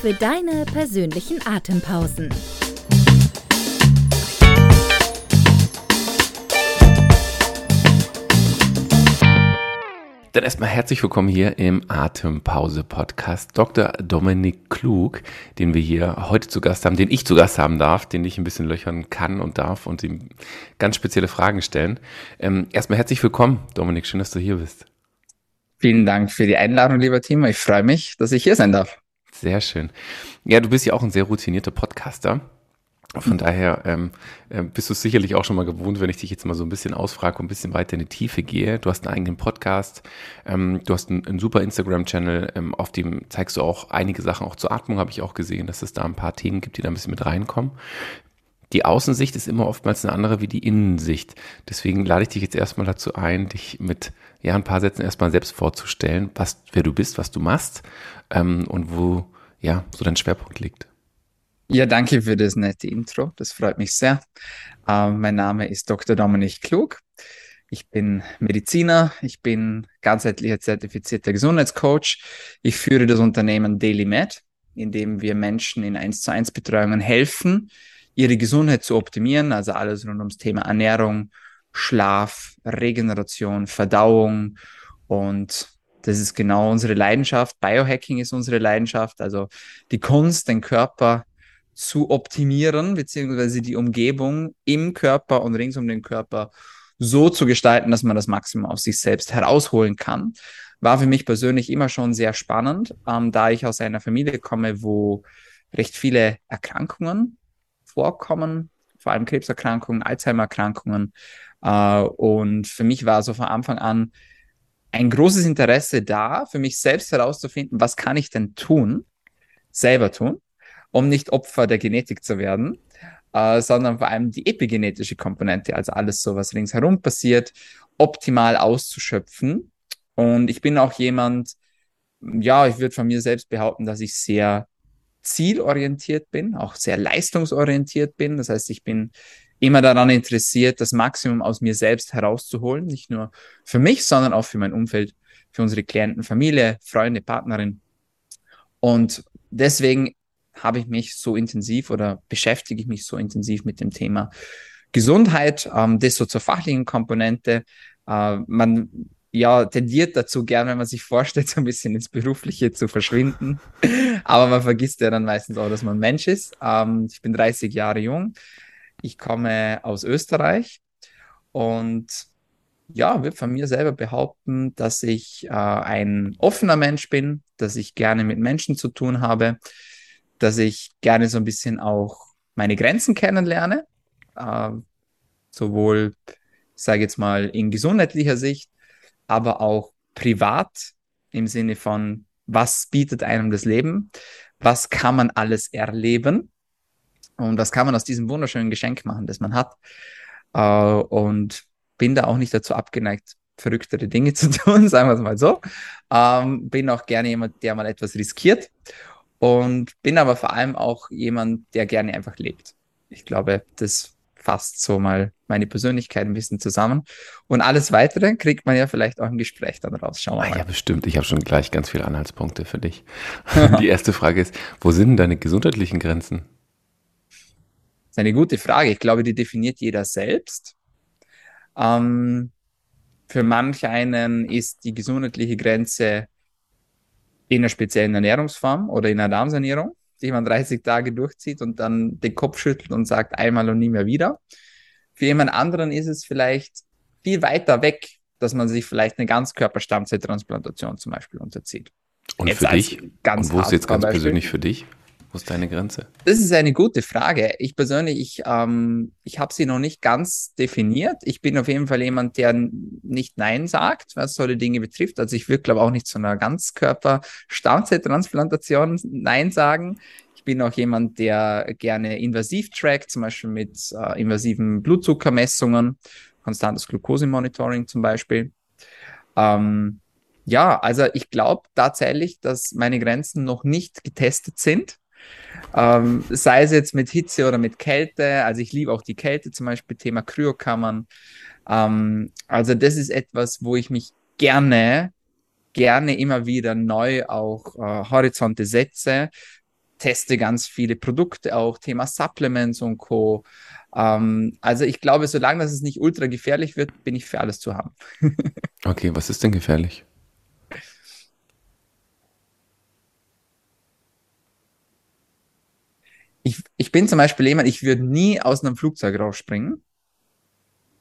Für deine persönlichen Atempausen. Dann erstmal herzlich willkommen hier im Atempause-Podcast. Dr. Dominik Klug, den wir hier heute zu Gast haben, den ich zu Gast haben darf, den ich ein bisschen löchern kann und darf und ihm ganz spezielle Fragen stellen. Ähm, erstmal herzlich willkommen, Dominik. Schön, dass du hier bist. Vielen Dank für die Einladung, lieber Timo. Ich freue mich, dass ich hier sein darf. Sehr schön. Ja, du bist ja auch ein sehr routinierter Podcaster. Von daher ähm, äh, bist du sicherlich auch schon mal gewohnt, wenn ich dich jetzt mal so ein bisschen ausfrage und ein bisschen weiter in die Tiefe gehe. Du hast einen eigenen Podcast, ähm, du hast einen, einen super Instagram-Channel, ähm, auf dem zeigst du auch einige Sachen, auch zur Atmung habe ich auch gesehen, dass es da ein paar Themen gibt, die da ein bisschen mit reinkommen. Die Außensicht ist immer oftmals eine andere wie die Innensicht. Deswegen lade ich dich jetzt erstmal dazu ein, dich mit ja, ein paar Sätzen erstmal selbst vorzustellen, was, wer du bist, was du machst ähm, und wo ja so dein Schwerpunkt liegt. Ja, danke für das nette Intro. Das freut mich sehr. Ähm, mein Name ist Dr. Dominik Klug. Ich bin Mediziner. Ich bin ganzheitlicher zertifizierter Gesundheitscoach. Ich führe das Unternehmen DailyMed, in dem wir Menschen in 1 zu 1 Betreuungen helfen, ihre Gesundheit zu optimieren. Also alles rund ums Thema Ernährung, Schlaf, Regeneration, Verdauung und das ist genau unsere Leidenschaft. Biohacking ist unsere Leidenschaft, also die Kunst, den Körper zu optimieren, beziehungsweise die Umgebung im Körper und rings um den Körper so zu gestalten, dass man das Maximum aus sich selbst herausholen kann. War für mich persönlich immer schon sehr spannend, ähm, da ich aus einer Familie komme, wo recht viele Erkrankungen vorkommen, vor allem Krebserkrankungen, Alzheimer-Erkrankungen. Äh, und für mich war so von Anfang an ein großes Interesse da, für mich selbst herauszufinden, was kann ich denn tun, selber tun, um nicht Opfer der Genetik zu werden, äh, sondern vor allem die epigenetische Komponente, also alles so, was ringsherum passiert, optimal auszuschöpfen. Und ich bin auch jemand, ja, ich würde von mir selbst behaupten, dass ich sehr zielorientiert bin, auch sehr leistungsorientiert bin. Das heißt, ich bin immer daran interessiert, das Maximum aus mir selbst herauszuholen, nicht nur für mich, sondern auch für mein Umfeld, für unsere Klienten, Familie, Freunde, Partnerin. Und deswegen habe ich mich so intensiv oder beschäftige ich mich so intensiv mit dem Thema Gesundheit, ähm, das so zur fachlichen Komponente. Äh, man ja, tendiert dazu gern, wenn man sich vorstellt, so ein bisschen ins Berufliche zu verschwinden. Aber man vergisst ja dann meistens auch, dass man Mensch ist. Ähm, ich bin 30 Jahre jung. Ich komme aus Österreich und ja, würde von mir selber behaupten, dass ich äh, ein offener Mensch bin, dass ich gerne mit Menschen zu tun habe, dass ich gerne so ein bisschen auch meine Grenzen kennenlerne, äh, sowohl, ich sage jetzt mal, in gesundheitlicher Sicht, aber auch privat im Sinne von, was bietet einem das Leben, was kann man alles erleben und was kann man aus diesem wunderschönen Geschenk machen, das man hat. Äh, und bin da auch nicht dazu abgeneigt, verrücktere Dinge zu tun, sagen wir es mal so. Ähm, bin auch gerne jemand, der mal etwas riskiert und bin aber vor allem auch jemand, der gerne einfach lebt. Ich glaube, das fasst so mal meine Persönlichkeit ein bisschen zusammen. Und alles weitere kriegt man ja vielleicht auch im Gespräch dann raus. Schauen wir ah, mal. Ja, bestimmt. Ich habe schon gleich ganz viele Anhaltspunkte für dich. Die erste Frage ist, wo sind deine gesundheitlichen Grenzen? Das ist eine gute Frage. Ich glaube, die definiert jeder selbst. Ähm, für manch einen ist die gesundheitliche Grenze in einer speziellen Ernährungsform oder in einer Darmsanierung, die man 30 Tage durchzieht und dann den Kopf schüttelt und sagt einmal und nie mehr wieder. Für jemand anderen ist es vielleicht viel weiter weg, dass man sich vielleicht eine Ganzkörperstammzelltransplantation zum Beispiel unterzieht. Und jetzt für dich? Ganz und wo ist jetzt ganz Beispiel. persönlich für dich? Wo ist deine Grenze? Das ist eine gute Frage. Ich persönlich, ich, ähm, ich habe sie noch nicht ganz definiert. Ich bin auf jeden Fall jemand, der nicht Nein sagt, was solche Dinge betrifft. Also ich würde, glaube auch nicht zu einer Ganzkörper-Stammzelltransplantation Nein sagen. Ich bin auch jemand, der gerne invasiv trackt, zum Beispiel mit äh, invasiven Blutzuckermessungen, konstantes Glukosemonitoring zum Beispiel. Ähm, ja, also ich glaube tatsächlich, dass meine Grenzen noch nicht getestet sind. Ähm, sei es jetzt mit Hitze oder mit Kälte. Also ich liebe auch die Kälte, zum Beispiel Thema Kryokammern. Ähm, also das ist etwas, wo ich mich gerne, gerne immer wieder neu auch äh, Horizonte setze. Teste ganz viele Produkte auch, Thema Supplements und Co. Ähm, also ich glaube, solange das es nicht ultra gefährlich wird, bin ich für alles zu haben. okay, was ist denn gefährlich? Ich, ich bin zum Beispiel jemand, ich würde nie aus einem Flugzeug rausspringen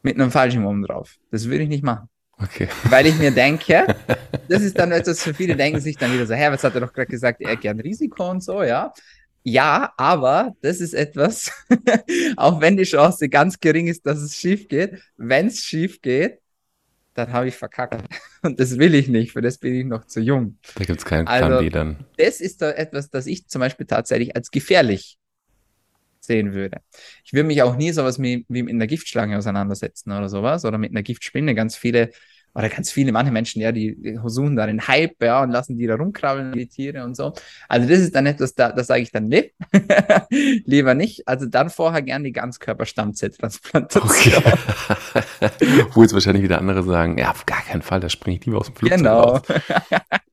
mit einem Fallschirm drauf. Das würde ich nicht machen. Okay. Weil ich mir denke, das ist dann etwas, für viele denken sich dann wieder so, hä, was hat er doch gerade gesagt, er gern Risiko und so, ja. Ja, aber das ist etwas, auch wenn die Chance ganz gering ist, dass es schief geht, wenn es schief geht, dann habe ich verkackt. Und das will ich nicht, für das bin ich noch zu jung. Da gibt es keinen Plan also, dann. Das ist da etwas, das ich zum Beispiel tatsächlich als gefährlich sehen würde. Ich würde mich auch nie sowas wie, wie mit einer Giftschlange auseinandersetzen oder sowas oder mit einer Giftspinne. Ganz viele oder ganz viele, manche Menschen, ja, die, die suchen da den Hype, ja, und lassen die da rumkrabbeln, die Tiere und so. Also das ist dann etwas, da, das sage ich dann, nee, lieber nicht. Also dann vorher gern die Ganzkörperstammzelltransplantation. Okay. Wo jetzt wahrscheinlich wieder andere sagen, ja, auf gar keinen Fall, da springe ich lieber aus dem Flugzeug genau. raus.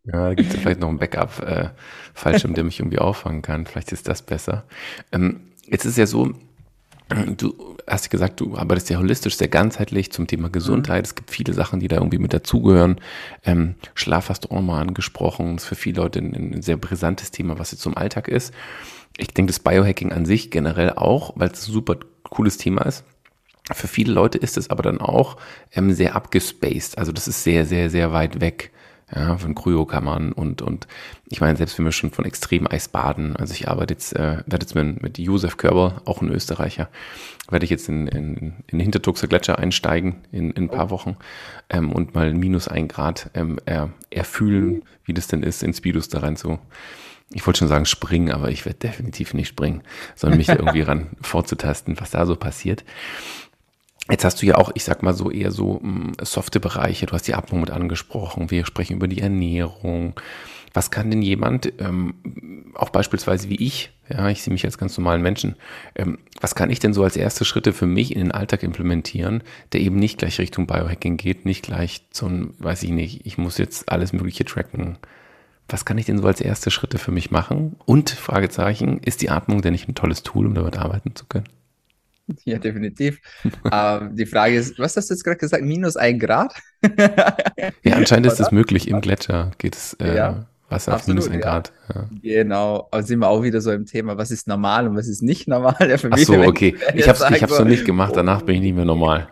Ja, da gibt es vielleicht noch einen Backup-Fallschirm, äh, der mich irgendwie auffangen kann. Vielleicht ist das besser. Ähm, jetzt ist ja so, Du hast gesagt, du arbeitest sehr holistisch, sehr ganzheitlich zum Thema Gesundheit. Mhm. Es gibt viele Sachen, die da irgendwie mit dazugehören. Ähm, Schlaf hast du auch mal angesprochen. Das ist für viele Leute ein, ein sehr brisantes Thema, was jetzt zum Alltag ist. Ich denke, das Biohacking an sich generell auch, weil es ein super cooles Thema ist. Für viele Leute ist es aber dann auch ähm, sehr abgespaced. Also das ist sehr, sehr, sehr weit weg ja, von Kryokammern und, und ich meine, selbst wenn wir schon von Extremeis baden, also ich arbeite jetzt, äh, werde jetzt mit, mit Josef Körber, auch ein Österreicher, werde ich jetzt in, in, in den Hintertuxer Gletscher einsteigen in, in ein paar Wochen ähm, und mal minus ein Grad ähm, er, erfühlen, wie das denn ist, in Speedos da rein zu, ich wollte schon sagen springen, aber ich werde definitiv nicht springen, sondern mich da irgendwie ran vorzutasten, was da so passiert. Jetzt hast du ja auch, ich sag mal so, eher so mh, hm, softe Bereiche. Du hast die Atmung mit angesprochen. Wir sprechen über die Ernährung. Was kann denn jemand, ähm, auch beispielsweise wie ich, ja, ich sehe mich als ganz normalen Menschen, ähm, was kann ich denn so als erste Schritte für mich in den Alltag implementieren, der eben nicht gleich Richtung Biohacking geht, nicht gleich zum, weiß ich nicht, ich muss jetzt alles Mögliche tracken. Was kann ich denn so als erste Schritte für mich machen? Und, Fragezeichen, ist die Atmung denn nicht ein tolles Tool, um damit arbeiten zu können? Ja, definitiv. ähm, die Frage ist, was hast du jetzt gerade gesagt? Minus ein Grad? ja, anscheinend ist es möglich. Im Gletscher geht es äh, ja, Wasser auf minus ein ja. Grad. Ja. Genau. Aber sind wir auch wieder so im Thema, was ist normal und was ist nicht normal? Ja, Ach so, okay. Ich habe es ich hab's noch nicht gemacht. Danach bin ich nicht mehr normal.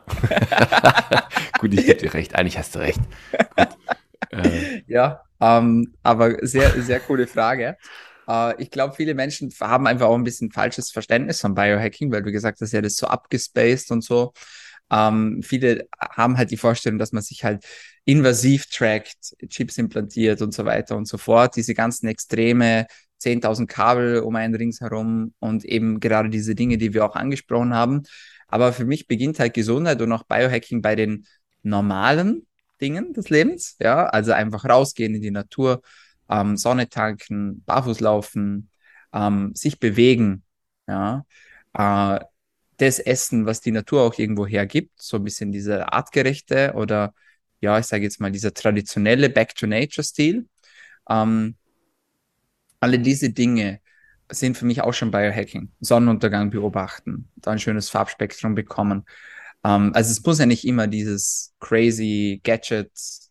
Gut, ich gebe dir recht. Eigentlich hast du recht. Äh. Ja, ähm, aber sehr, sehr coole Frage. Äh, ich glaube, viele Menschen haben einfach auch ein bisschen falsches Verständnis von Biohacking, weil du gesagt hast, ja, das ist so abgespaced und so. Ähm, viele haben halt die Vorstellung, dass man sich halt invasiv trackt, Chips implantiert und so weiter und so fort. Diese ganzen Extreme, 10.000 Kabel um einen Rings herum und eben gerade diese Dinge, die wir auch angesprochen haben. Aber für mich beginnt halt Gesundheit und auch Biohacking bei den normalen Dingen des Lebens. Ja, also einfach rausgehen in die Natur, ähm, Sonne tanken, barfuß laufen, ähm, sich bewegen, ja, äh, das Essen, was die Natur auch irgendwo hergibt, so ein bisschen dieser artgerechte oder ja, ich sage jetzt mal dieser traditionelle Back-to-Nature-Stil. Ähm, alle diese Dinge sind für mich auch schon Biohacking. Sonnenuntergang beobachten, da ein schönes Farbspektrum bekommen. Ähm, also es muss ja nicht immer dieses crazy Gadgets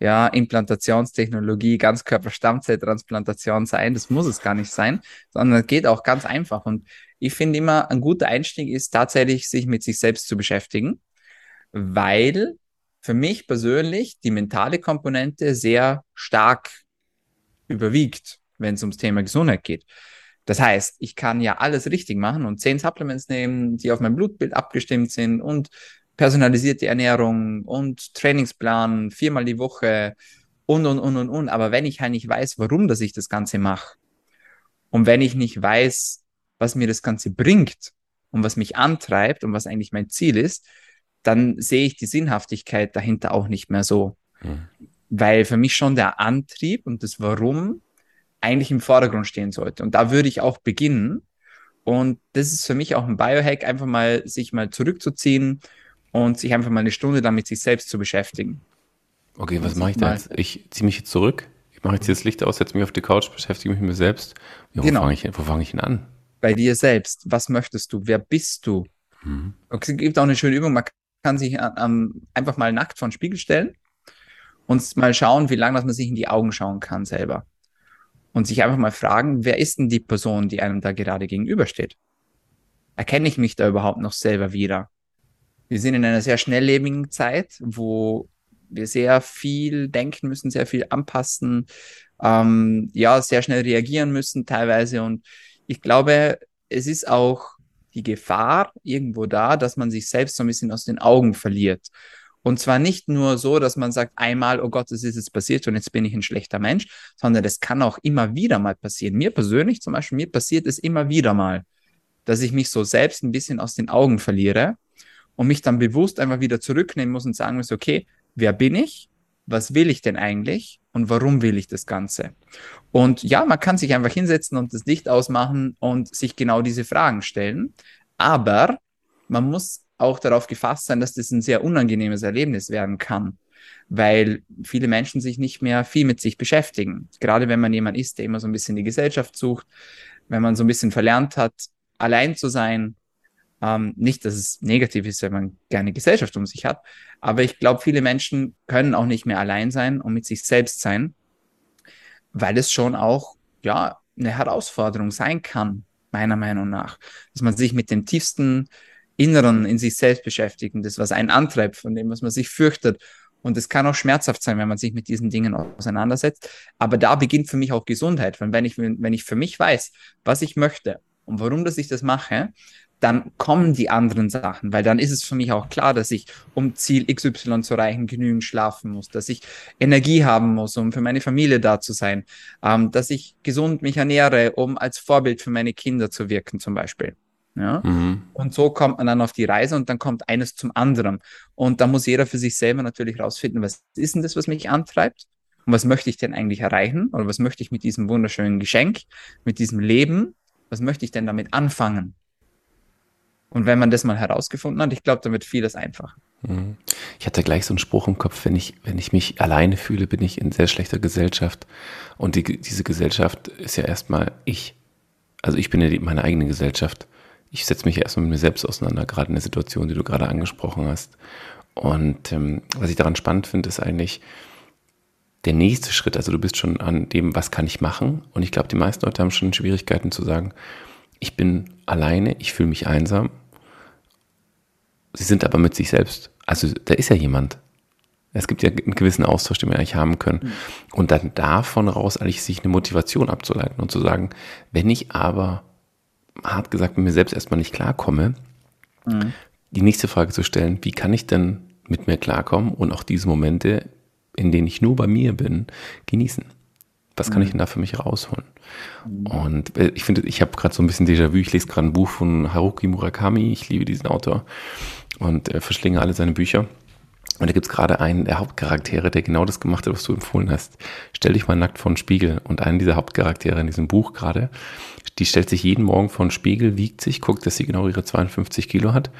ja, Implantationstechnologie, Ganzkörperstammzelltransplantation sein. Das muss es gar nicht sein, sondern es geht auch ganz einfach. Und ich finde immer, ein guter Einstieg ist tatsächlich, sich mit sich selbst zu beschäftigen, weil für mich persönlich die mentale Komponente sehr stark überwiegt, wenn es ums Thema Gesundheit geht. Das heißt, ich kann ja alles richtig machen und zehn Supplements nehmen, die auf mein Blutbild abgestimmt sind und personalisierte Ernährung und Trainingsplan viermal die Woche und, und, und, und, und. Aber wenn ich halt nicht weiß, warum dass ich das Ganze mache Und wenn ich nicht weiß, was mir das Ganze bringt und was mich antreibt und was eigentlich mein Ziel ist, dann sehe ich die Sinnhaftigkeit dahinter auch nicht mehr so. Mhm. Weil für mich schon der Antrieb und das Warum eigentlich im Vordergrund stehen sollte. Und da würde ich auch beginnen. Und das ist für mich auch ein Biohack, einfach mal sich mal zurückzuziehen und sich einfach mal eine Stunde damit sich selbst zu beschäftigen. Okay, was mache ich da jetzt? Ich ziehe mich jetzt zurück, ich mache jetzt hier das Licht aus, setze mich auf die Couch, beschäftige mich mit mir selbst. Ja, wo genau. fange ich, fang ich denn an? Bei dir selbst. Was möchtest du? Wer bist du? Mhm. Okay, es gibt auch eine schöne Übung, man kann sich ähm, einfach mal nackt vor den Spiegel stellen und mal schauen, wie lange dass man sich in die Augen schauen kann selber. Und sich einfach mal fragen, wer ist denn die Person, die einem da gerade gegenübersteht? Erkenne ich mich da überhaupt noch selber wieder? Wir sind in einer sehr schnelllebigen Zeit, wo wir sehr viel denken müssen, sehr viel anpassen, ähm, ja, sehr schnell reagieren müssen teilweise. Und ich glaube, es ist auch die Gefahr irgendwo da, dass man sich selbst so ein bisschen aus den Augen verliert. Und zwar nicht nur so, dass man sagt, einmal, oh Gott, es ist jetzt passiert und jetzt bin ich ein schlechter Mensch, sondern das kann auch immer wieder mal passieren. Mir persönlich zum Beispiel, mir passiert es immer wieder mal, dass ich mich so selbst ein bisschen aus den Augen verliere und mich dann bewusst einfach wieder zurücknehmen muss und sagen muss, okay, wer bin ich? Was will ich denn eigentlich? Und warum will ich das Ganze? Und ja, man kann sich einfach hinsetzen und das Licht ausmachen und sich genau diese Fragen stellen. Aber man muss auch darauf gefasst sein, dass das ein sehr unangenehmes Erlebnis werden kann, weil viele Menschen sich nicht mehr viel mit sich beschäftigen. Gerade wenn man jemand ist, der immer so ein bisschen die Gesellschaft sucht, wenn man so ein bisschen verlernt hat, allein zu sein, ähm, nicht, dass es negativ ist, wenn man gerne Gesellschaft um sich hat, aber ich glaube, viele Menschen können auch nicht mehr allein sein und mit sich selbst sein, weil es schon auch, ja, eine Herausforderung sein kann, meiner Meinung nach, dass man sich mit dem tiefsten Inneren in sich selbst beschäftigt und das, was einen antreibt, von dem, was man sich fürchtet. Und es kann auch schmerzhaft sein, wenn man sich mit diesen Dingen auseinandersetzt. Aber da beginnt für mich auch Gesundheit. Weil wenn ich, wenn ich für mich weiß, was ich möchte und warum dass ich das mache, dann kommen die anderen Sachen, weil dann ist es für mich auch klar, dass ich, um Ziel XY zu erreichen, genügend schlafen muss, dass ich Energie haben muss, um für meine Familie da zu sein, ähm, dass ich gesund mich ernähre, um als Vorbild für meine Kinder zu wirken zum Beispiel. Ja? Mhm. Und so kommt man dann auf die Reise und dann kommt eines zum anderen. Und da muss jeder für sich selber natürlich rausfinden, was ist denn das, was mich antreibt? Und was möchte ich denn eigentlich erreichen? Oder was möchte ich mit diesem wunderschönen Geschenk, mit diesem Leben? Was möchte ich denn damit anfangen? Und wenn man das mal herausgefunden hat, ich glaube, wird vieles einfacher. Mhm. Ich hatte gleich so einen Spruch im Kopf, wenn ich, wenn ich mich alleine fühle, bin ich in sehr schlechter Gesellschaft. Und die, diese Gesellschaft ist ja erstmal ich. Also ich bin ja die, meine eigene Gesellschaft. Ich setze mich erstmal mit mir selbst auseinander, gerade in der Situation, die du gerade angesprochen hast. Und ähm, was ich daran spannend finde, ist eigentlich der nächste Schritt. Also du bist schon an dem, was kann ich machen? Und ich glaube, die meisten Leute haben schon Schwierigkeiten zu sagen, ich bin alleine, ich fühle mich einsam sie sind aber mit sich selbst. Also da ist ja jemand. Es gibt ja einen gewissen Austausch, den wir eigentlich haben können. Mhm. Und dann davon raus eigentlich sich eine Motivation abzuleiten und zu sagen, wenn ich aber, hart gesagt, mit mir selbst erstmal nicht klarkomme, mhm. die nächste Frage zu stellen, wie kann ich denn mit mir klarkommen und auch diese Momente, in denen ich nur bei mir bin, genießen? Was kann mhm. ich denn da für mich rausholen? Mhm. Und äh, ich finde, ich habe gerade so ein bisschen Déjà-vu. Ich lese gerade ein Buch von Haruki Murakami. Ich liebe diesen Autor und äh, verschlinge alle seine Bücher. Und da gibt es gerade einen der Hauptcharaktere, der genau das gemacht hat, was du empfohlen hast. Stell dich mal nackt vor den Spiegel. Und einen dieser Hauptcharaktere in diesem Buch gerade, die stellt sich jeden Morgen vor den Spiegel, wiegt sich, guckt, dass sie genau ihre 52 Kilo hat,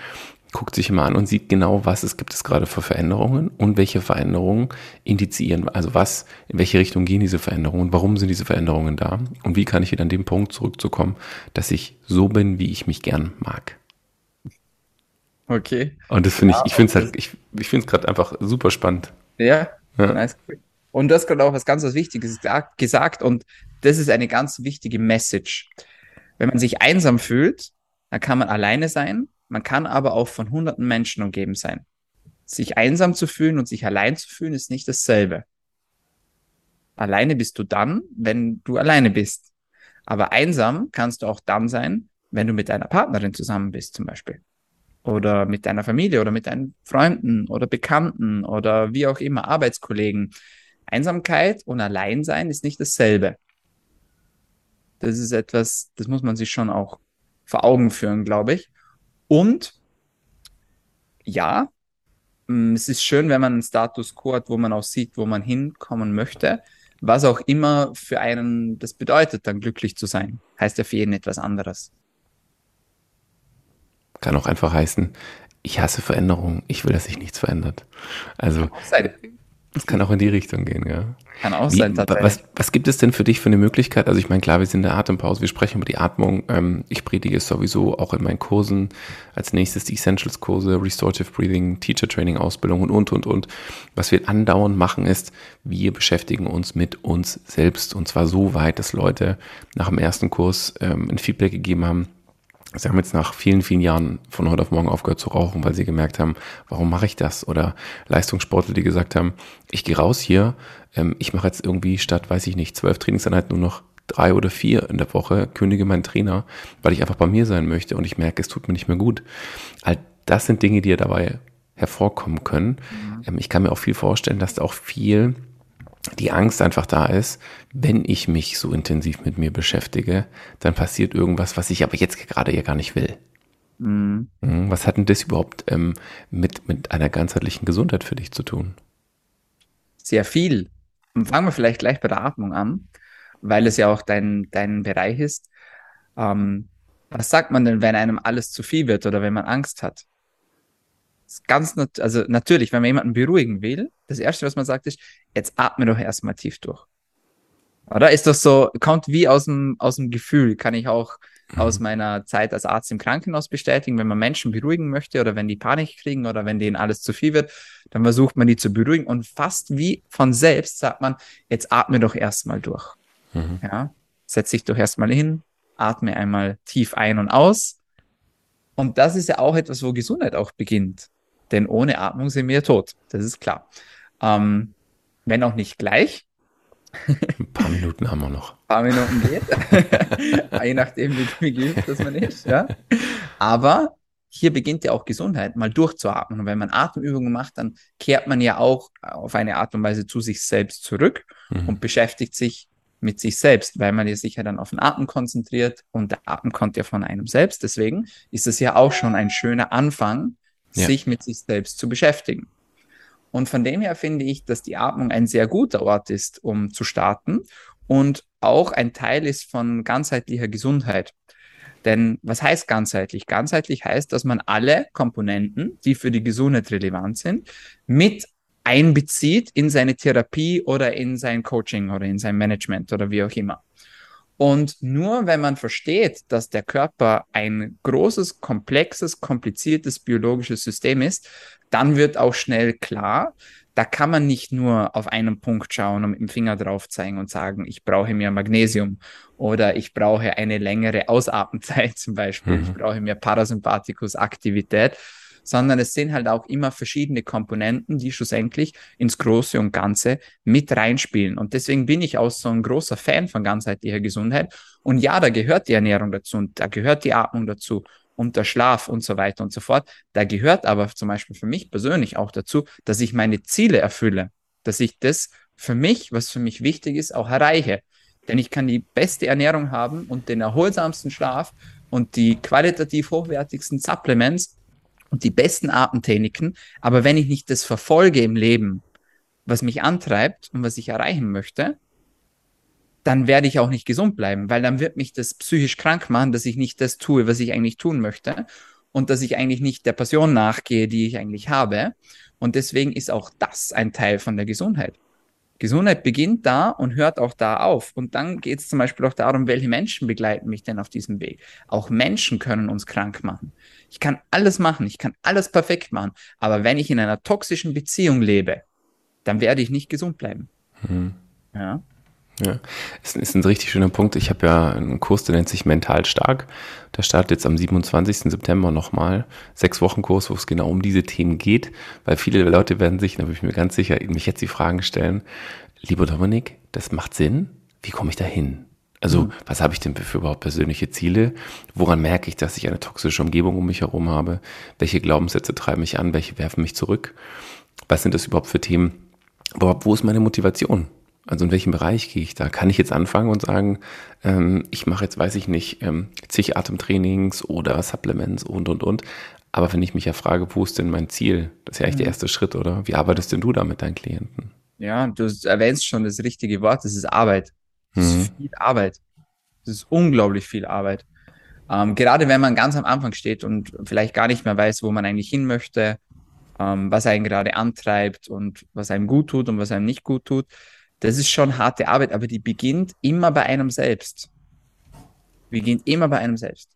guckt sich immer an und sieht genau, was es gibt es gerade für Veränderungen und welche Veränderungen indizieren. Also was, in welche Richtung gehen diese Veränderungen, warum sind diese Veränderungen da und wie kann ich wieder an den Punkt zurückzukommen, dass ich so bin, wie ich mich gern mag. Okay. Und das finde ich, ich finde es halt, ich, ich finde es gerade einfach super spannend. Ja, ja. nice. Und du hast gerade auch was ganz was Wichtiges gesagt und das ist eine ganz wichtige Message. Wenn man sich einsam fühlt, dann kann man alleine sein, man kann aber auch von hunderten Menschen umgeben sein. Sich einsam zu fühlen und sich allein zu fühlen ist nicht dasselbe. Alleine bist du dann, wenn du alleine bist. Aber einsam kannst du auch dann sein, wenn du mit deiner Partnerin zusammen bist, zum Beispiel oder mit deiner Familie oder mit deinen Freunden oder Bekannten oder wie auch immer, Arbeitskollegen. Einsamkeit und Alleinsein ist nicht dasselbe. Das ist etwas, das muss man sich schon auch vor Augen führen, glaube ich. Und ja, mm, es ist schön, wenn man einen Status quo hat, wo man auch sieht, wo man hinkommen möchte. Was auch immer für einen das bedeutet, dann glücklich zu sein. Heißt ja für jeden etwas anderes. Kann auch einfach heißen, ich hasse Veränderungen, ich will, dass sich nichts verändert. Also das kann auch in die Richtung gehen, ja. Kann auch Wie, sein. Was, was gibt es denn für dich für eine Möglichkeit? Also ich meine, klar, wir sind in der Atempause, wir sprechen über die Atmung. Ähm, ich predige sowieso auch in meinen Kursen. Als nächstes die Essentials-Kurse, Restorative Breathing, Teacher Training, Ausbildung und, und, und, und. Was wir andauernd machen ist, wir beschäftigen uns mit uns selbst. Und zwar so weit, dass Leute nach dem ersten Kurs ähm, ein Feedback gegeben haben, Sie haben jetzt nach vielen, vielen Jahren von heute auf morgen aufgehört zu rauchen, weil sie gemerkt haben, warum mache ich das? Oder Leistungssportler, die gesagt haben, ich gehe raus hier, ähm, ich mache jetzt irgendwie statt, weiß ich nicht, zwölf Trainingseinheiten nur noch drei oder vier in der Woche, kündige meinen Trainer, weil ich einfach bei mir sein möchte und ich merke, es tut mir nicht mehr gut. All das sind Dinge, die ja dabei hervorkommen können. Mhm. Ähm, ich kann mir auch viel vorstellen, dass da auch viel die Angst einfach da ist, wenn ich mich so intensiv mit mir beschäftige, dann passiert irgendwas, was ich aber jetzt gerade ja gar nicht will. Mhm. mhm. Was hat denn das überhaupt ähm, mit, mit einer ganzheitlichen Gesundheit für dich zu tun? Sehr viel. Und fangen wir vielleicht gleich bei der Atmung an, weil es ja auch dein, dein Bereich ist. Ähm, was sagt man denn, wenn einem alles zu viel wird oder wenn man Angst hat? Ganz, nat also natürlich, wenn man jemanden beruhigen will, das erste, was man sagt, ist, jetzt atme doch erstmal tief durch. Oder ist das so, kommt wie aus dem, aus dem Gefühl, kann ich auch mhm. aus meiner Zeit als Arzt im Krankenhaus bestätigen, wenn man Menschen beruhigen möchte oder wenn die Panik kriegen oder wenn denen alles zu viel wird, dann versucht man die zu beruhigen und fast wie von selbst sagt man, jetzt atme doch erstmal durch. Mhm. Ja, setz dich doch erstmal hin, atme einmal tief ein und aus. Und das ist ja auch etwas, wo Gesundheit auch beginnt. Denn ohne Atmung sind wir tot. Das ist klar. Ähm, wenn auch nicht gleich. Ein paar Minuten haben wir noch. Ein paar Minuten geht. Je nachdem, wie, wie geübt das man ist. Ja. Aber hier beginnt ja auch Gesundheit, mal durchzuatmen. Und wenn man Atemübungen macht, dann kehrt man ja auch auf eine Art und Weise zu sich selbst zurück mhm. und beschäftigt sich mit sich selbst, weil man ja sich ja dann auf den Atem konzentriert und der Atem kommt ja von einem selbst. Deswegen ist es ja auch schon ein schöner Anfang, ja. sich mit sich selbst zu beschäftigen. Und von dem her finde ich, dass die Atmung ein sehr guter Ort ist, um zu starten und auch ein Teil ist von ganzheitlicher Gesundheit. Denn was heißt ganzheitlich? Ganzheitlich heißt, dass man alle Komponenten, die für die Gesundheit relevant sind, mit einbezieht in seine Therapie oder in sein Coaching oder in sein Management oder wie auch immer. Und nur wenn man versteht, dass der Körper ein großes, komplexes, kompliziertes biologisches System ist, dann wird auch schnell klar, da kann man nicht nur auf einen Punkt schauen und mit dem Finger drauf zeigen und sagen, ich brauche mehr Magnesium oder ich brauche eine längere Ausatmenzeit zum Beispiel, mhm. ich brauche mehr Parasympathikus-Aktivität, sondern es sind halt auch immer verschiedene Komponenten, die schlussendlich ins Große und Ganze mit reinspielen. Und deswegen bin ich auch so ein großer Fan von ganzheitlicher Gesundheit. Und ja, da gehört die Ernährung dazu und da gehört die Atmung dazu und der Schlaf und so weiter und so fort. Da gehört aber zum Beispiel für mich persönlich auch dazu, dass ich meine Ziele erfülle, dass ich das für mich, was für mich wichtig ist, auch erreiche. Denn ich kann die beste Ernährung haben und den erholsamsten Schlaf und die qualitativ hochwertigsten Supplements und die besten Atemtechniken. Aber wenn ich nicht das verfolge im Leben, was mich antreibt und was ich erreichen möchte, dann werde ich auch nicht gesund bleiben, weil dann wird mich das psychisch krank machen, dass ich nicht das tue, was ich eigentlich tun möchte und dass ich eigentlich nicht der Passion nachgehe, die ich eigentlich habe. Und deswegen ist auch das ein Teil von der Gesundheit. Gesundheit beginnt da und hört auch da auf. Und dann geht es zum Beispiel auch darum, welche Menschen begleiten mich denn auf diesem Weg. Auch Menschen können uns krank machen. Ich kann alles machen, ich kann alles perfekt machen. Aber wenn ich in einer toxischen Beziehung lebe, dann werde ich nicht gesund bleiben. Mhm. Ja. Ja, es ist ein richtig schöner Punkt. Ich habe ja einen Kurs, der nennt sich Mental Stark. Der startet jetzt am 27. September nochmal. Sechs Wochen Kurs, wo es genau um diese Themen geht, weil viele Leute werden sich, da bin ich mir ganz sicher, mich jetzt die Fragen stellen, lieber Dominik, das macht Sinn? Wie komme ich da hin? Also, mhm. was habe ich denn für überhaupt persönliche Ziele? Woran merke ich, dass ich eine toxische Umgebung um mich herum habe? Welche Glaubenssätze treiben mich an? Welche werfen mich zurück? Was sind das überhaupt für Themen? wo ist meine Motivation? Also in welchem Bereich gehe ich da? Kann ich jetzt anfangen und sagen, ähm, ich mache jetzt, weiß ich nicht, ähm, zig Atemtrainings oder Supplements und, und, und. Aber wenn ich mich ja frage, wo ist denn mein Ziel? Das ist ja eigentlich mhm. der erste Schritt, oder? Wie arbeitest denn du da mit deinen Klienten? Ja, du erwähnst schon das richtige Wort, das ist Arbeit. Das mhm. ist viel Arbeit. Das ist unglaublich viel Arbeit. Ähm, gerade wenn man ganz am Anfang steht und vielleicht gar nicht mehr weiß, wo man eigentlich hin möchte, ähm, was einen gerade antreibt und was einem gut tut und was einem nicht gut tut, das ist schon harte Arbeit, aber die beginnt immer bei einem selbst. Beginnt immer bei einem selbst.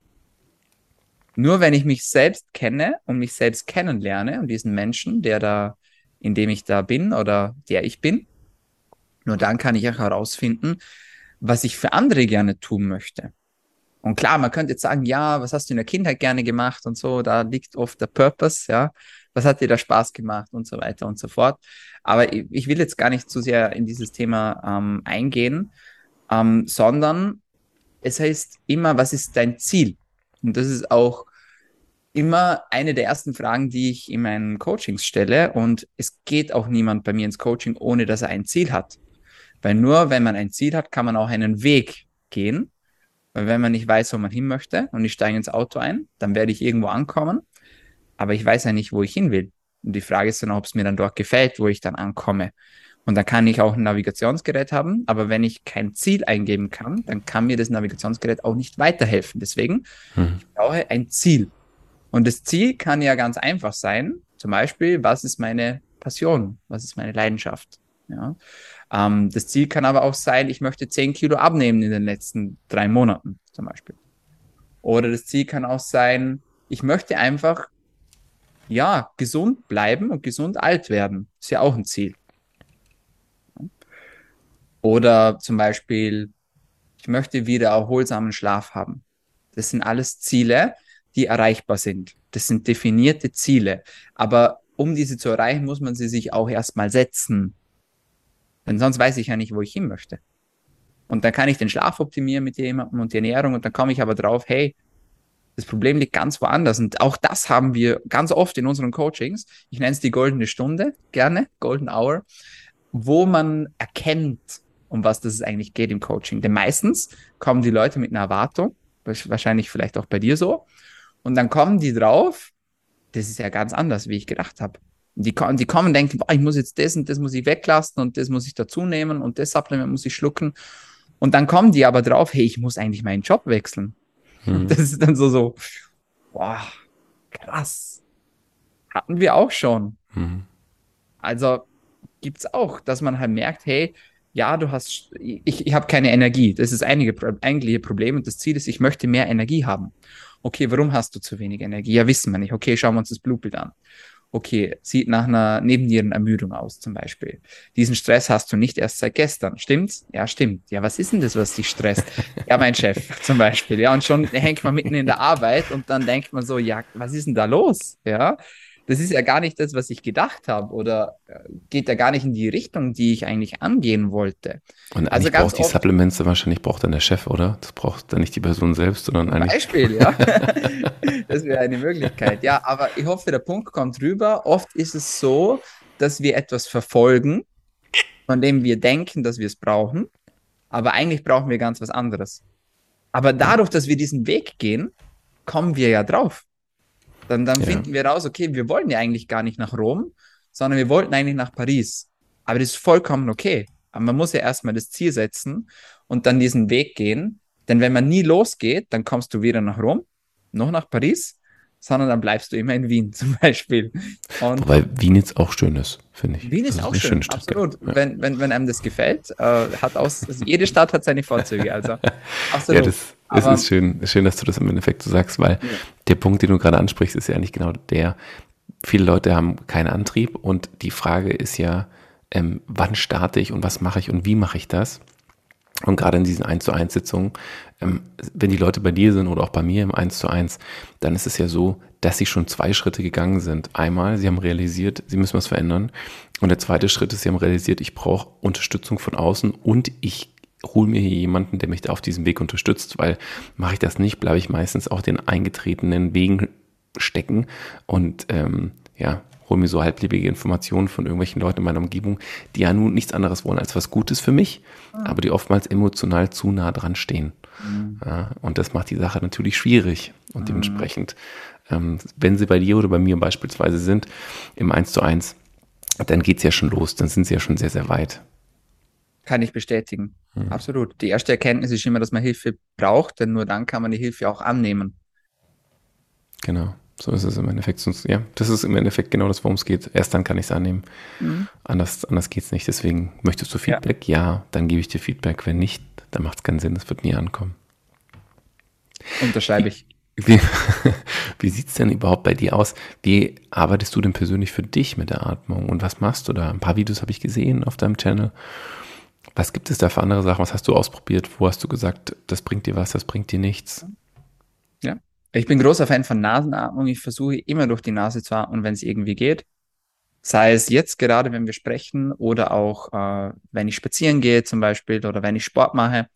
Nur wenn ich mich selbst kenne und mich selbst kennenlerne und diesen Menschen, der da, in dem ich da bin oder der ich bin, nur dann kann ich auch herausfinden, was ich für andere gerne tun möchte. Und klar, man könnte jetzt sagen, ja, was hast du in der Kindheit gerne gemacht und so, da liegt oft der Purpose, ja. Was hat dir da Spaß gemacht und so weiter und so fort. Aber ich, ich will jetzt gar nicht zu sehr in dieses Thema ähm, eingehen, ähm, sondern es heißt immer, was ist dein Ziel? Und das ist auch immer eine der ersten Fragen, die ich in meinen Coachings stelle. Und es geht auch niemand bei mir ins Coaching, ohne dass er ein Ziel hat. Weil nur wenn man ein Ziel hat, kann man auch einen Weg gehen. Weil wenn man nicht weiß, wo man hin möchte und ich steige ins Auto ein, dann werde ich irgendwo ankommen. Aber ich weiß ja nicht, wo ich hin will. Und die Frage ist dann, ob es mir dann dort gefällt, wo ich dann ankomme. Und dann kann ich auch ein Navigationsgerät haben, aber wenn ich kein Ziel eingeben kann, dann kann mir das Navigationsgerät auch nicht weiterhelfen. Deswegen, hm. ich brauche ein Ziel. Und das Ziel kann ja ganz einfach sein. Zum Beispiel, was ist meine Passion? Was ist meine Leidenschaft? Ja. Ähm, das Ziel kann aber auch sein, ich möchte 10 Kilo abnehmen in den letzten drei Monaten zum Beispiel. Oder das Ziel kann auch sein, ich möchte einfach, ja, gesund bleiben und gesund alt werden. Ist ja auch ein Ziel. Oder zum Beispiel, ich möchte wieder erholsamen Schlaf haben. Das sind alles Ziele, die erreichbar sind. Das sind definierte Ziele. Aber um diese zu erreichen, muss man sie sich auch erstmal setzen. Denn sonst weiß ich ja nicht, wo ich hin möchte. Und dann kann ich den Schlaf optimieren mit jemandem und die Ernährung und dann komme ich aber drauf, hey, das Problem liegt ganz woanders. Und auch das haben wir ganz oft in unseren Coachings. Ich nenne es die goldene Stunde, gerne, Golden Hour, wo man erkennt, um was das eigentlich geht im Coaching. Denn meistens kommen die Leute mit einer Erwartung, wahrscheinlich vielleicht auch bei dir so, und dann kommen die drauf, das ist ja ganz anders, wie ich gedacht habe. Die, die kommen und denken, boah, ich muss jetzt das und das muss ich weglassen und das muss ich dazu nehmen und das Supplement muss ich schlucken. Und dann kommen die aber drauf, hey, ich muss eigentlich meinen Job wechseln. Mhm. Das ist dann so, so, boah, krass. Hatten wir auch schon. Mhm. Also gibt es auch, dass man halt merkt, hey, ja, du hast, ich, ich habe keine Energie. Das ist das eigentliche Problem und das Ziel ist, ich möchte mehr Energie haben. Okay, warum hast du zu wenig Energie? Ja, wissen wir nicht. Okay, schauen wir uns das Blutbild an okay, sieht nach einer Nebennierenermüdung aus zum Beispiel. Diesen Stress hast du nicht erst seit gestern, stimmt's? Ja, stimmt. Ja, was ist denn das, was dich stresst? ja, mein Chef zum Beispiel. Ja, und schon hängt man mitten in der Arbeit und dann denkt man so, ja, was ist denn da los? Ja, das ist ja gar nicht das, was ich gedacht habe oder äh, geht ja gar nicht in die Richtung, die ich eigentlich angehen wollte. Und also ganz braucht die Supplements wahrscheinlich braucht dann der Chef, oder? Das braucht dann nicht die Person selbst, sondern eigentlich. Beispiel, ja. das wäre eine Möglichkeit. Ja, aber ich hoffe, der Punkt kommt rüber. Oft ist es so, dass wir etwas verfolgen, von dem wir denken, dass wir es brauchen, aber eigentlich brauchen wir ganz was anderes. Aber dadurch, dass wir diesen Weg gehen, kommen wir ja drauf. Dann, dann ja. finden wir raus, okay, wir wollen ja eigentlich gar nicht nach Rom, sondern wir wollten eigentlich nach Paris. Aber das ist vollkommen okay. Aber man muss ja erstmal das Ziel setzen und dann diesen Weg gehen. Denn wenn man nie losgeht, dann kommst du weder nach Rom noch nach Paris sondern dann bleibst du immer in Wien zum Beispiel. Und Wobei Wien jetzt auch schön ist, finde ich. Wien ist auch schön, Stadt, absolut. Ja. Wenn, wenn, wenn einem das gefällt, äh, hat aus, also jede Stadt hat seine Vorzüge, also absolut. Ja, das, das Aber, ist schön, schön, dass du das im Endeffekt so sagst, weil ja. der Punkt, den du gerade ansprichst, ist ja eigentlich genau der, viele Leute haben keinen Antrieb und die Frage ist ja, ähm, wann starte ich und was mache ich und wie mache ich das? Und gerade in diesen 1 zu 1 Sitzungen, ähm, wenn die Leute bei dir sind oder auch bei mir im 1 zu 1, dann ist es ja so, dass sie schon zwei Schritte gegangen sind. Einmal, sie haben realisiert, sie müssen was verändern. Und der zweite Schritt ist, sie haben realisiert, ich brauche Unterstützung von außen und ich hole mir hier jemanden, der mich da auf diesem Weg unterstützt, weil mache ich das nicht, bleibe ich meistens auch den eingetretenen Wegen stecken und ähm, ja, hole mir so halblebige Informationen von irgendwelchen Leuten in meiner Umgebung, die ja nun nichts anderes wollen als was Gutes für mich, mhm. aber die oftmals emotional zu nah dran stehen. Mhm. Ja, und das macht die Sache natürlich schwierig. Und mhm. dementsprechend, ähm, wenn sie bei dir oder bei mir beispielsweise sind, im 1 zu 1, dann geht's ja schon los, dann sind sie ja schon sehr, sehr weit. Kann ich bestätigen. Mhm. Absolut. Die erste Erkenntnis ist immer, dass man Hilfe braucht, denn nur dann kann man die Hilfe auch annehmen. Genau. So ist es im Endeffekt. Sonst, ja, das ist im Endeffekt genau das, worum es geht. Erst dann kann ich es annehmen. Mhm. Anders, anders geht es nicht. Deswegen möchtest du Feedback? Ja. ja, dann gebe ich dir Feedback. Wenn nicht, dann macht es keinen Sinn. Das wird nie ankommen. Unterschreibe ich. Wie, wie sieht es denn überhaupt bei dir aus? Wie arbeitest du denn persönlich für dich mit der Atmung und was machst du da? Ein paar Videos habe ich gesehen auf deinem Channel. Was gibt es da für andere Sachen? Was hast du ausprobiert? Wo hast du gesagt, das bringt dir was, das bringt dir nichts? Ja, ich bin großer Fan von Nasenatmung. Ich versuche immer durch die Nase zu atmen, wenn es irgendwie geht. Sei es jetzt gerade, wenn wir sprechen oder auch, äh, wenn ich spazieren gehe zum Beispiel oder wenn ich Sport mache.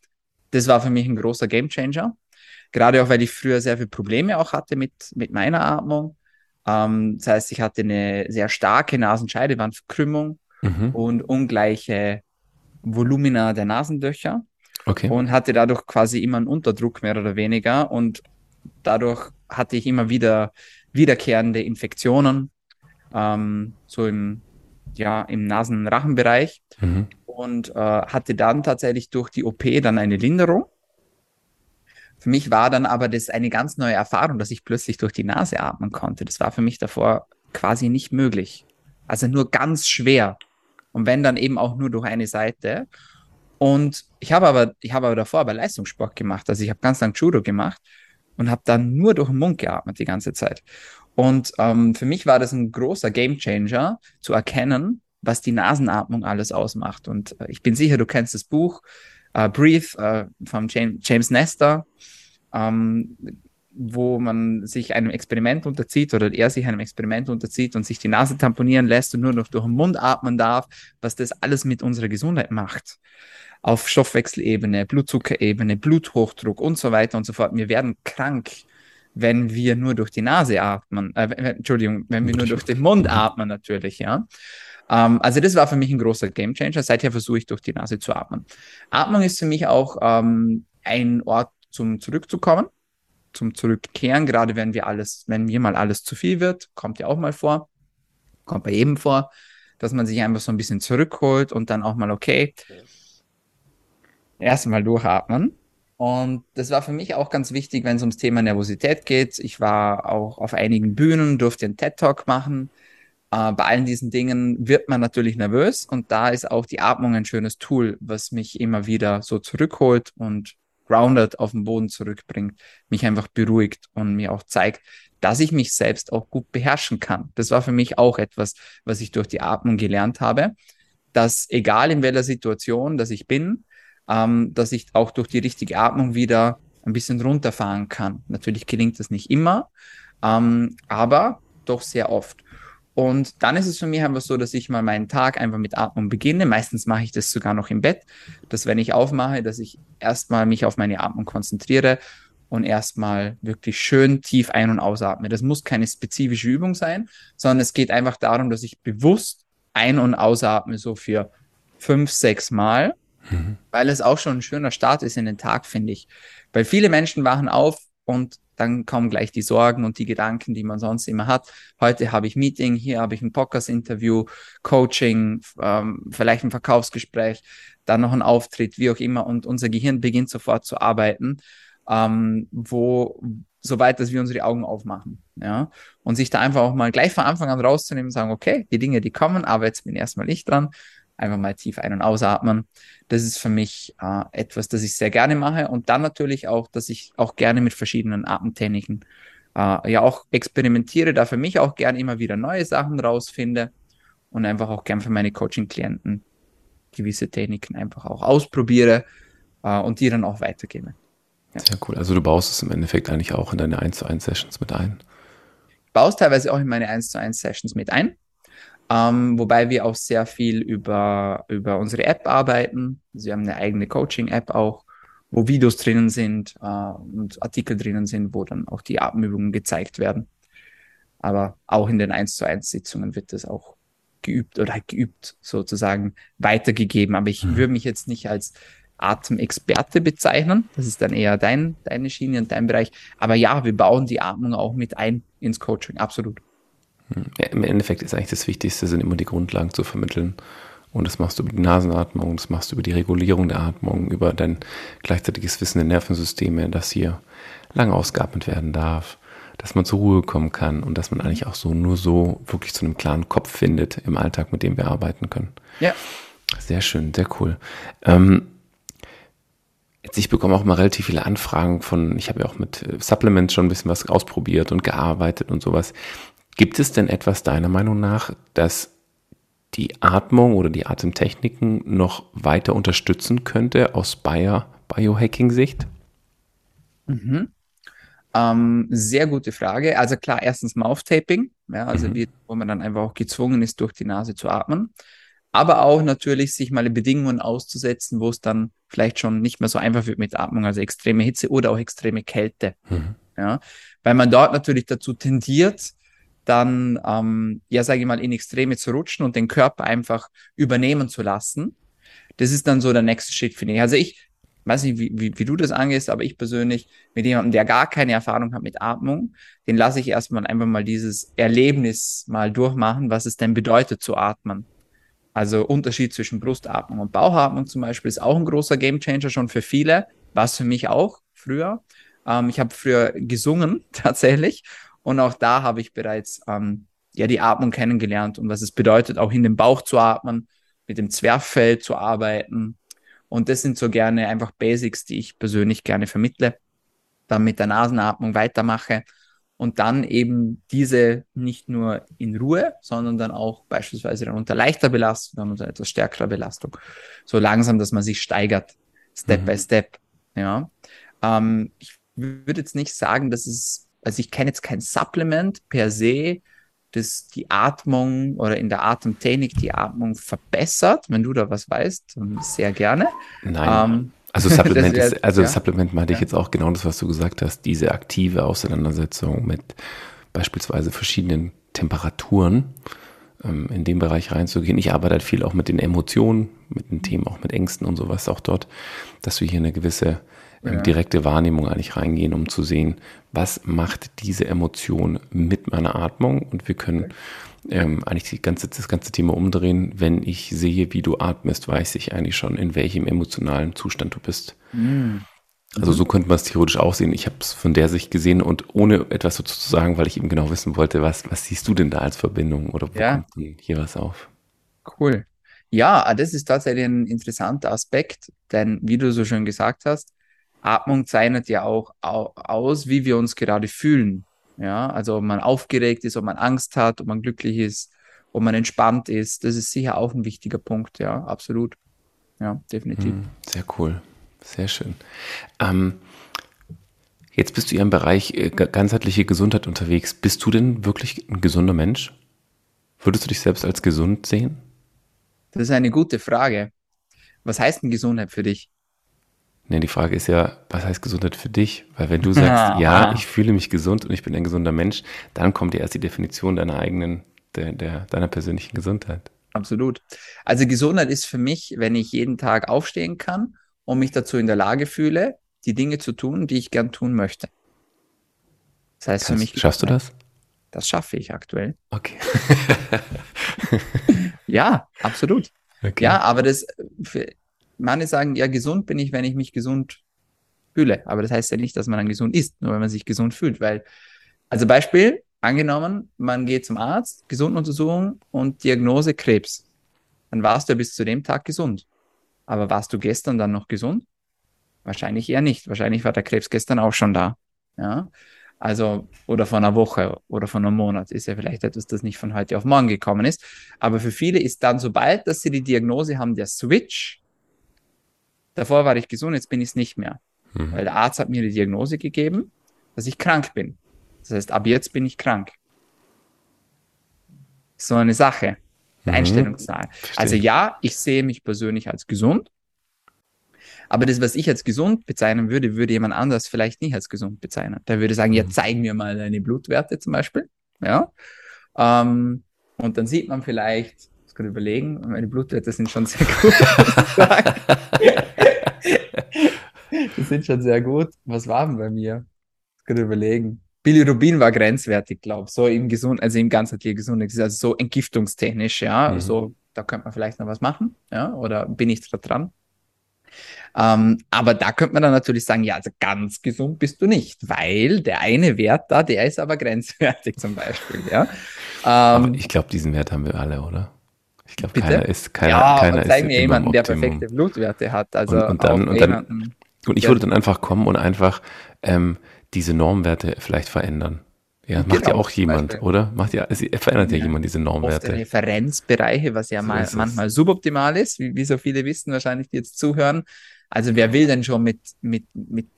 Das war für mich ein großer Gamechanger. Gerade auch, weil ich früher sehr viele Probleme auch hatte mit, mit meiner Atmung. Ähm, das heißt, ich hatte eine sehr starke Nasenscheidewandverkrümmung mhm. und ungleiche Volumina der Nasenlöcher. Okay. Und hatte dadurch quasi immer einen Unterdruck mehr oder weniger. Und dadurch hatte ich immer wieder wiederkehrende Infektionen, ähm, so im, ja, im Nasenrachenbereich. Mhm. Und äh, hatte dann tatsächlich durch die OP dann eine Linderung. Für mich war dann aber das eine ganz neue Erfahrung, dass ich plötzlich durch die Nase atmen konnte. Das war für mich davor quasi nicht möglich. Also nur ganz schwer. Und wenn dann eben auch nur durch eine Seite. Und ich habe aber, ich habe aber davor aber Leistungssport gemacht. Also ich habe ganz lang Judo gemacht und habe dann nur durch den Mund geatmet die ganze Zeit. Und ähm, für mich war das ein großer Gamechanger zu erkennen, was die Nasenatmung alles ausmacht. Und äh, ich bin sicher, du kennst das Buch uh, Breathe uh, von James, James Nestor, ähm, wo man sich einem Experiment unterzieht oder er sich einem Experiment unterzieht und sich die Nase tamponieren lässt und nur noch durch den Mund atmen darf, was das alles mit unserer Gesundheit macht. Auf Stoffwechselebene, Blutzuckerebene, Bluthochdruck und so weiter und so fort. Wir werden krank, wenn wir nur durch die Nase atmen. Äh, Entschuldigung, wenn wir nur durch den Mund atmen natürlich, ja. Ähm, also das war für mich ein großer Gamechanger. Seither versuche ich durch die Nase zu atmen. Atmung ist für mich auch ähm, ein Ort zum Zurückzukommen, zum Zurückkehren, gerade wenn wir alles, wenn mir mal alles zu viel wird, kommt ja auch mal vor, kommt bei jedem vor, dass man sich einfach so ein bisschen zurückholt und dann auch mal, okay, erstmal durchatmen. Und das war für mich auch ganz wichtig, wenn es ums Thema Nervosität geht. Ich war auch auf einigen Bühnen, durfte einen TED-Talk machen äh, bei allen diesen Dingen wird man natürlich nervös und da ist auch die Atmung ein schönes Tool, was mich immer wieder so zurückholt und grounded auf den Boden zurückbringt, mich einfach beruhigt und mir auch zeigt, dass ich mich selbst auch gut beherrschen kann. Das war für mich auch etwas, was ich durch die Atmung gelernt habe, dass egal in welcher Situation, dass ich bin, ähm, dass ich auch durch die richtige Atmung wieder ein bisschen runterfahren kann. Natürlich gelingt das nicht immer, ähm, aber doch sehr oft. Und dann ist es für mich einfach so, dass ich mal meinen Tag einfach mit Atmung beginne. Meistens mache ich das sogar noch im Bett, dass wenn ich aufmache, dass ich erstmal mich auf meine Atmung konzentriere und erstmal wirklich schön tief ein- und ausatme. Das muss keine spezifische Übung sein, sondern es geht einfach darum, dass ich bewusst ein- und ausatme, so für fünf, sechs Mal, mhm. weil es auch schon ein schöner Start ist in den Tag, finde ich. Weil viele Menschen wachen auf und dann kommen gleich die Sorgen und die Gedanken, die man sonst immer hat. Heute habe ich Meeting, hier habe ich ein Podcast-Interview, Coaching, ähm, vielleicht ein Verkaufsgespräch, dann noch ein Auftritt, wie auch immer. Und unser Gehirn beginnt sofort zu arbeiten, ähm, wo, soweit, dass wir unsere Augen aufmachen. Ja, und sich da einfach auch mal gleich von Anfang an rauszunehmen und sagen, okay, die Dinge, die kommen, aber jetzt bin erstmal ich dran einfach mal tief ein- und ausatmen. Das ist für mich äh, etwas, das ich sehr gerne mache. Und dann natürlich auch, dass ich auch gerne mit verschiedenen Atemtechniken äh, ja auch experimentiere, da für mich auch gerne immer wieder neue Sachen rausfinde und einfach auch gern für meine Coaching-Klienten gewisse Techniken einfach auch ausprobiere äh, und die dann auch weitergebe. Ja. Sehr cool. Also du baust es im Endeffekt eigentlich auch in deine 1 zu 1 Sessions mit ein. Ich baue es teilweise auch in meine 1 zu 1 Sessions mit ein. Ähm, wobei wir auch sehr viel über, über unsere App arbeiten. Sie haben eine eigene Coaching-App auch, wo Videos drinnen sind äh, und Artikel drinnen sind, wo dann auch die Atemübungen gezeigt werden. Aber auch in den 1 zu 1 Sitzungen wird das auch geübt oder geübt sozusagen weitergegeben. Aber ich mhm. würde mich jetzt nicht als Atemexperte bezeichnen. Das ist dann eher dein, deine Schiene und dein Bereich. Aber ja, wir bauen die Atmung auch mit ein ins Coaching, absolut. Im Endeffekt ist eigentlich das Wichtigste, sind immer die Grundlagen zu vermitteln. Und das machst du über die Nasenatmung, das machst du über die Regulierung der Atmung, über dein gleichzeitiges Wissen der Nervensysteme, dass hier lang ausgeatmet werden darf, dass man zur Ruhe kommen kann und dass man eigentlich auch so nur so wirklich zu einem klaren Kopf findet im Alltag, mit dem wir arbeiten können. Ja. Sehr schön, sehr cool. Ähm, Jetzt, ich bekomme auch immer relativ viele Anfragen von, ich habe ja auch mit äh, Supplements schon ein bisschen was ausprobiert und gearbeitet und sowas. Gibt es denn etwas deiner Meinung nach, das die Atmung oder die Atemtechniken noch weiter unterstützen könnte aus Bio Biohacking-Sicht? Mhm. Ähm, sehr gute Frage. Also klar, erstens Mouth-Taping, ja, also mhm. wie, wo man dann einfach auch gezwungen ist, durch die Nase zu atmen aber auch natürlich sich mal Bedingungen auszusetzen, wo es dann vielleicht schon nicht mehr so einfach wird mit Atmung, also extreme Hitze oder auch extreme Kälte. Mhm. Ja, weil man dort natürlich dazu tendiert, dann, ähm, ja, sage ich mal, in Extreme zu rutschen und den Körper einfach übernehmen zu lassen. Das ist dann so der nächste Schritt, finde ich. Also ich weiß nicht, wie, wie, wie du das angehst, aber ich persönlich mit jemandem, der gar keine Erfahrung hat mit Atmung, den lasse ich erstmal einfach mal dieses Erlebnis mal durchmachen, was es denn bedeutet zu atmen. Also Unterschied zwischen Brustatmung und Bauchatmung zum Beispiel ist auch ein großer Gamechanger schon für viele, war es für mich auch früher. Ähm, ich habe früher gesungen tatsächlich und auch da habe ich bereits ähm, ja die Atmung kennengelernt und was es bedeutet, auch in den Bauch zu atmen, mit dem Zwerchfell zu arbeiten. Und das sind so gerne einfach Basics, die ich persönlich gerne vermittle, dann mit der Nasenatmung weitermache und dann eben diese nicht nur in Ruhe, sondern dann auch beispielsweise dann unter leichter Belastung, dann unter etwas stärkerer Belastung. So langsam, dass man sich steigert, Step mhm. by Step. Ja. Ähm, ich würde jetzt nicht sagen, dass es, also ich kenne jetzt kein Supplement per se, das die Atmung oder in der Atemtechnik die Atmung verbessert. Wenn du da was weißt, sehr gerne. Nein. Ähm, also Supplement, wär, ist, also ja? Supplement meinte ja. ich jetzt auch genau das, was du gesagt hast, diese aktive Auseinandersetzung mit beispielsweise verschiedenen Temperaturen ähm, in dem Bereich reinzugehen. Ich arbeite halt viel auch mit den Emotionen, mit den Themen, auch mit Ängsten und sowas auch dort, dass wir hier eine gewisse ja. direkte Wahrnehmung eigentlich reingehen, um zu sehen, was macht diese Emotion mit meiner Atmung und wir können okay ähm, eigentlich ganze, das ganze Thema umdrehen. Wenn ich sehe, wie du atmest, weiß ich eigentlich schon, in welchem emotionalen Zustand du bist. Mhm. Also so könnte man es theoretisch auch sehen. Ich habe es von der Sicht gesehen und ohne etwas dazu zu sagen, weil ich eben genau wissen wollte, was, was siehst du denn da als Verbindung oder wo ja. kommt denn hier was auf? Cool. Ja, das ist tatsächlich ein interessanter Aspekt, denn wie du so schön gesagt hast, Atmung zeichnet ja auch aus, wie wir uns gerade fühlen. Ja, also ob man aufgeregt ist, ob man Angst hat, ob man glücklich ist, ob man entspannt ist, das ist sicher auch ein wichtiger Punkt, ja, absolut. Ja, definitiv. Hm, sehr cool, sehr schön. Ähm, jetzt bist du ja im Bereich äh, ganzheitliche Gesundheit unterwegs. Bist du denn wirklich ein gesunder Mensch? Würdest du dich selbst als gesund sehen? Das ist eine gute Frage. Was heißt denn Gesundheit für dich? Nee, die Frage ist ja, was heißt Gesundheit für dich? Weil wenn du sagst, ja, ich fühle mich gesund und ich bin ein gesunder Mensch, dann kommt ja erst die Definition deiner eigenen, der, der, deiner persönlichen Gesundheit. Absolut. Also Gesundheit ist für mich, wenn ich jeden Tag aufstehen kann und mich dazu in der Lage fühle, die Dinge zu tun, die ich gern tun möchte. Das heißt Kannst, für mich. Schaffst du das? Das schaffe ich aktuell. Okay. ja, absolut. Okay. Ja, aber das, Manche sagen, ja, gesund bin ich, wenn ich mich gesund fühle. Aber das heißt ja nicht, dass man dann gesund ist, nur wenn man sich gesund fühlt. Weil, also Beispiel, angenommen, man geht zum Arzt, Gesunduntersuchung und Diagnose Krebs. Dann warst du ja bis zu dem Tag gesund. Aber warst du gestern dann noch gesund? Wahrscheinlich eher nicht. Wahrscheinlich war der Krebs gestern auch schon da. Ja. Also, oder von einer Woche oder von einem Monat ist ja vielleicht etwas, das nicht von heute auf morgen gekommen ist. Aber für viele ist dann, sobald, dass sie die Diagnose haben, der Switch Davor war ich gesund, jetzt bin ich es nicht mehr. Mhm. Weil der Arzt hat mir die Diagnose gegeben, dass ich krank bin. Das heißt, ab jetzt bin ich krank. So eine Sache. Der mhm. Einstellungssache. Also ja, ich sehe mich persönlich als gesund. Aber das, was ich als gesund bezeichnen würde, würde jemand anders vielleicht nicht als gesund bezeichnen. Der würde sagen, mhm. ja, zeig mir mal deine Blutwerte zum Beispiel. ja. Ähm, und dann sieht man vielleicht, ich muss gerade überlegen, meine Blutwerte sind schon sehr gut. die sind schon sehr gut. Was war denn bei mir? Gerade überlegen. Bilirubin war grenzwertig, glaube ich, so im gesund, also im ganzheitlichen Gesundheit, also so entgiftungstechnisch, ja, mhm. so da könnte man vielleicht noch was machen, ja, oder bin ich da dran? Ähm, aber da könnte man dann natürlich sagen, ja, also ganz gesund bist du nicht, weil der eine Wert da, der ist aber grenzwertig zum Beispiel, ja. Ähm, ich glaube, diesen Wert haben wir alle, oder? Ich glaube, keiner ist, keiner, ja, keiner zeig mir jemanden, der perfekte Blutwerte hat, also und, und dann, und, dann, und ich würde dann einfach kommen und einfach ähm, diese Normwerte vielleicht verändern. Ja, macht genau, ja auch jemand, oder? Macht ja, es verändert ja, ja jemand diese Normwerte. Referenzbereiche, was ja so mal, manchmal suboptimal ist, wie, wie so viele wissen wahrscheinlich, die jetzt zuhören. Also wer will denn schon mit, mit, mit,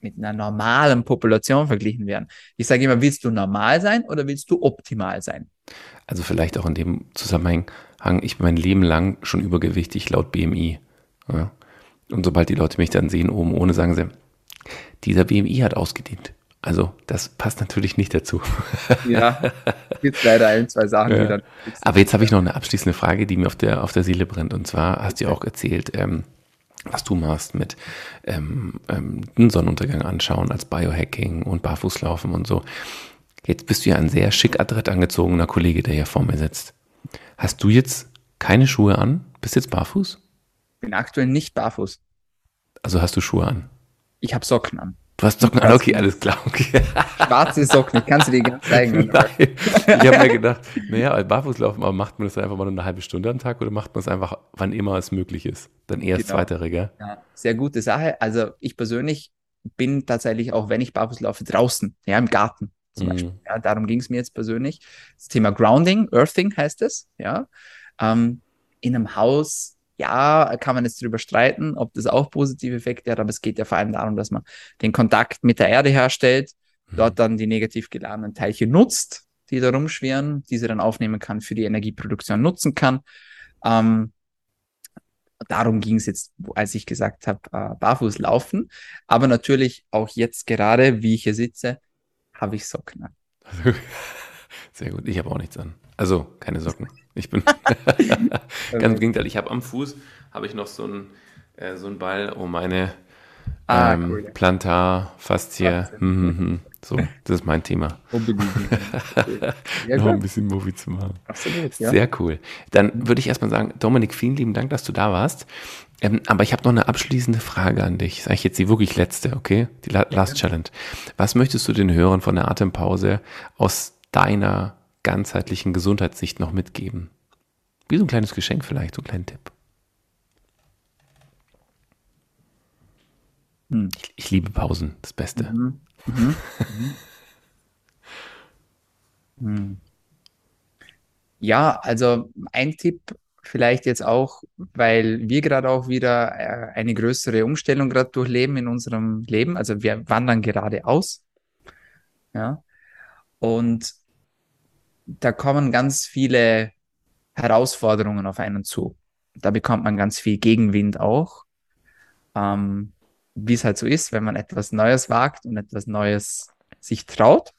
mit einer normalen Population verglichen werden? Ich sage immer, willst du normal sein oder willst du optimal sein? Also vielleicht auch in dem Zusammenhang, ich bin mein Leben lang schon übergewichtig laut BMI. Ja? Und sobald die Leute mich dann sehen oben ohne, sagen sie, dieser BMI hat ausgedient. Also, das passt natürlich nicht dazu. Ja, gibt leider ein, zwei Sachen, ja. die dann. Aber jetzt habe ich noch eine abschließende Frage, die mir auf der, auf der Seele brennt. Und zwar hast du ja auch erzählt, ähm, was du machst mit ähm, ähm, Sonnenuntergang anschauen als Biohacking und Barfußlaufen und so. Jetzt bist du ja ein sehr schick adrett angezogener Kollege, der hier vor mir sitzt. Hast du jetzt keine Schuhe an? Bist jetzt barfuß? Bin aktuell nicht barfuß. Also hast du Schuhe an? Ich habe Socken an. Du hast Socken an, okay, alles klar. Okay. Schwarze Socken, ich kann sie dir ganz zeigen. Nein, ich habe mir gedacht, naja, barfußlaufen, aber macht man das einfach mal nur eine halbe Stunde am Tag oder macht man es einfach, wann immer es möglich ist? Dann eher das genau. Zweitere, gell? Ja, sehr gute Sache. Also ich persönlich bin tatsächlich auch, wenn ich barfuß laufe, draußen, ja, im Garten zum mhm. Beispiel. Ja, darum ging es mir jetzt persönlich. Das Thema Grounding, Earthing heißt es, ja. Ähm, in einem Haus ja, kann man jetzt darüber streiten, ob das auch positive Effekte hat, aber es geht ja vor allem darum, dass man den Kontakt mit der Erde herstellt, mhm. dort dann die negativ geladenen Teilchen nutzt, die da rumschwirren, diese dann aufnehmen kann, für die Energieproduktion nutzen kann. Ähm, darum ging es jetzt, als ich gesagt habe, äh, barfuß laufen. Aber natürlich auch jetzt gerade, wie ich hier sitze, habe ich Socken an. Sehr gut. Ich habe auch nichts an. Also keine Socken. Ich bin ganz im Gegenteil. Ich habe am Fuß habe ich noch so einen äh, so einen Ball um meine ah, ähm, cool. Plantar, Faszie. Hm, hm, hm. So, das ist mein Thema. Unbedingt. ja, noch ein bisschen Movie zu machen. Absolut, ja. Sehr cool. Dann würde ich erstmal sagen, Dominik, vielen lieben Dank, dass du da warst. Ähm, aber ich habe noch eine abschließende Frage an dich. Sage ich jetzt die wirklich letzte, okay? Die Last Challenge. Was möchtest du den Hörern von der Atempause aus deiner ganzheitlichen Gesundheitssicht noch mitgeben? Wie so ein kleines Geschenk vielleicht, so einen kleinen Tipp. Hm. Ich, ich, liebe Pausen, das Beste. Mhm. Mhm. mhm. Ja, also ein Tipp vielleicht jetzt auch, weil wir gerade auch wieder äh, eine größere Umstellung gerade durchleben in unserem Leben. Also wir wandern gerade aus. Ja. Und da kommen ganz viele Herausforderungen auf einen zu. Da bekommt man ganz viel Gegenwind auch. Ähm, wie es halt so ist, wenn man etwas Neues wagt und etwas Neues sich traut.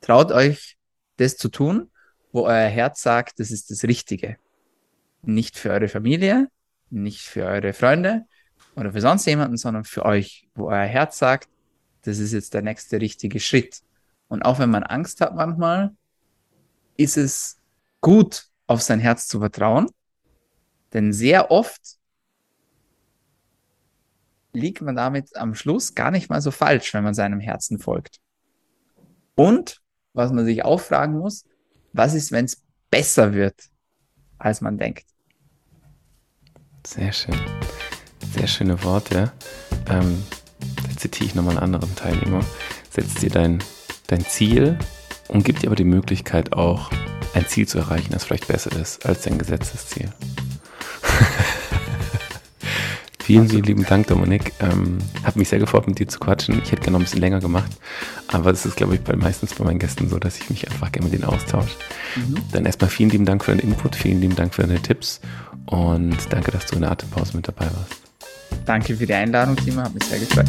Traut euch, das zu tun, wo euer Herz sagt, das ist das Richtige. Nicht für eure Familie, nicht für eure Freunde oder für sonst jemanden, sondern für euch, wo euer Herz sagt, das ist jetzt der nächste richtige Schritt. Und auch wenn man Angst hat manchmal, ist es gut, auf sein Herz zu vertrauen. Denn sehr oft liegt man damit am Schluss gar nicht mal so falsch, wenn man seinem Herzen folgt. Und was man sich auch fragen muss, was ist, wenn es besser wird, als man denkt? Sehr schön. Sehr schöne Worte. Ähm, da zitiere ich nochmal einen anderen Teilnehmer. Setz dir dein dein Ziel und gibt dir aber die Möglichkeit auch, ein Ziel zu erreichen, das vielleicht besser ist als dein gesetztes Ziel. Vielen, vielen lieben Dank, Dominik. Ähm, hat mich sehr gefreut, mit dir zu quatschen. Ich hätte gerne noch ein bisschen länger gemacht, aber das ist, glaube ich, bei, meistens bei meinen Gästen so, dass ich mich einfach gerne mit denen austausche. Mhm. Dann erstmal vielen lieben Dank für deinen Input, vielen lieben Dank für deine Tipps und danke, dass du in der Atempause mit dabei warst. Danke für die Einladung, Timo, hat mich sehr gefreut.